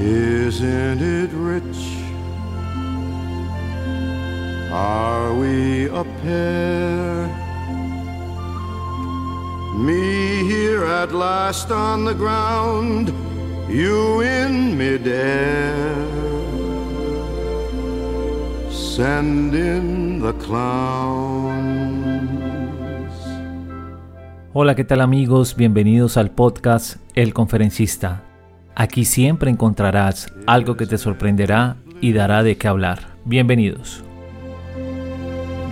Isn't it rich? Are we a pair? Me here at last on the ground, you in midair. Send in the clowns. Hola, ¿qué tal amigos? Bienvenidos al podcast El Conferencista. Aquí siempre encontrarás algo que te sorprenderá y dará de qué hablar. Bienvenidos.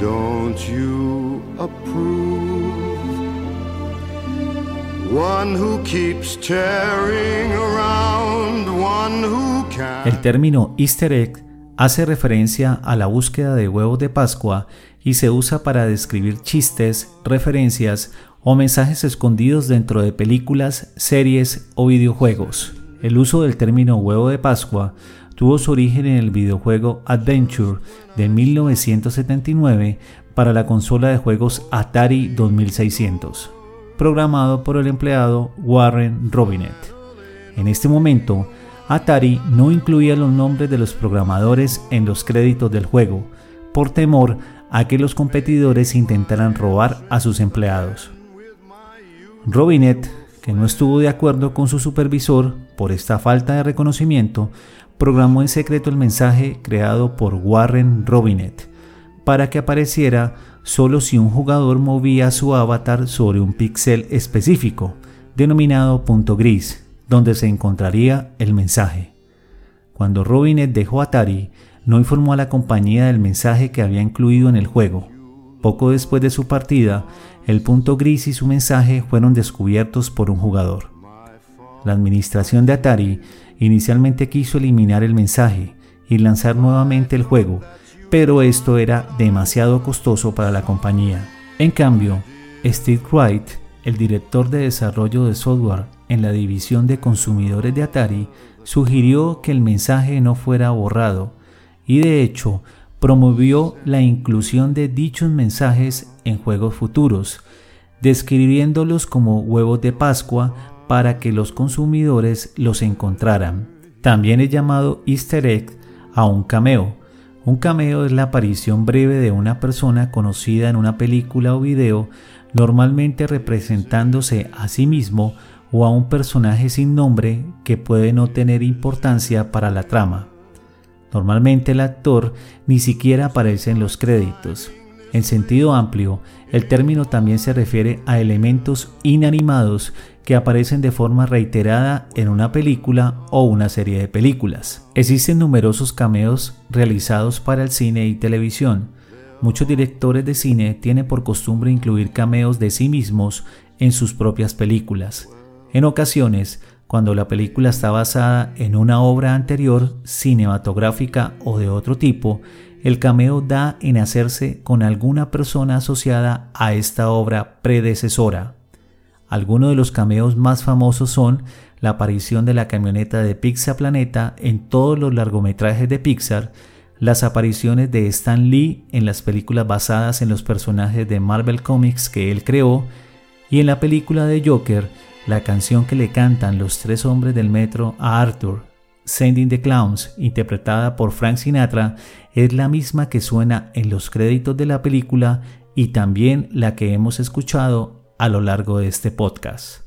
Don't you approve? One who keeps tearing around, one who can. El término easter egg hace referencia a la búsqueda de huevos de Pascua y se usa para describir chistes, referencias o mensajes escondidos dentro de películas, series o videojuegos. El uso del término huevo de Pascua tuvo su origen en el videojuego Adventure de 1979 para la consola de juegos Atari 2600, programado por el empleado Warren Robinet. En este momento, Atari no incluía los nombres de los programadores en los créditos del juego, por temor a que los competidores intentaran robar a sus empleados. Robinet, que no estuvo de acuerdo con su supervisor por esta falta de reconocimiento, programó en secreto el mensaje creado por Warren Robinet para que apareciera solo si un jugador movía su avatar sobre un píxel específico, denominado punto gris, donde se encontraría el mensaje. Cuando Robinet dejó Atari, no informó a la compañía del mensaje que había incluido en el juego. Poco después de su partida, el punto gris y su mensaje fueron descubiertos por un jugador. La administración de Atari inicialmente quiso eliminar el mensaje y lanzar nuevamente el juego, pero esto era demasiado costoso para la compañía. En cambio, Steve Wright, el director de desarrollo de software en la división de consumidores de Atari, sugirió que el mensaje no fuera borrado y de hecho promovió la inclusión de dichos mensajes en juegos futuros, describiéndolos como huevos de Pascua para que los consumidores los encontraran. También es llamado easter egg a un cameo. Un cameo es la aparición breve de una persona conocida en una película o video, normalmente representándose a sí mismo o a un personaje sin nombre que puede no tener importancia para la trama. Normalmente el actor ni siquiera aparece en los créditos. En sentido amplio, el término también se refiere a elementos inanimados que aparecen de forma reiterada en una película o una serie de películas. Existen numerosos cameos realizados para el cine y televisión. Muchos directores de cine tienen por costumbre incluir cameos de sí mismos en sus propias películas. En ocasiones, cuando la película está basada en una obra anterior, cinematográfica o de otro tipo, el cameo da en hacerse con alguna persona asociada a esta obra predecesora. Algunos de los cameos más famosos son la aparición de la camioneta de Pixar Planeta en todos los largometrajes de Pixar, las apariciones de Stan Lee en las películas basadas en los personajes de Marvel Comics que él creó, y en la película de Joker, la canción que le cantan los tres hombres del metro a Arthur, Sending the Clowns, interpretada por Frank Sinatra, es la misma que suena en los créditos de la película y también la que hemos escuchado a lo largo de este podcast.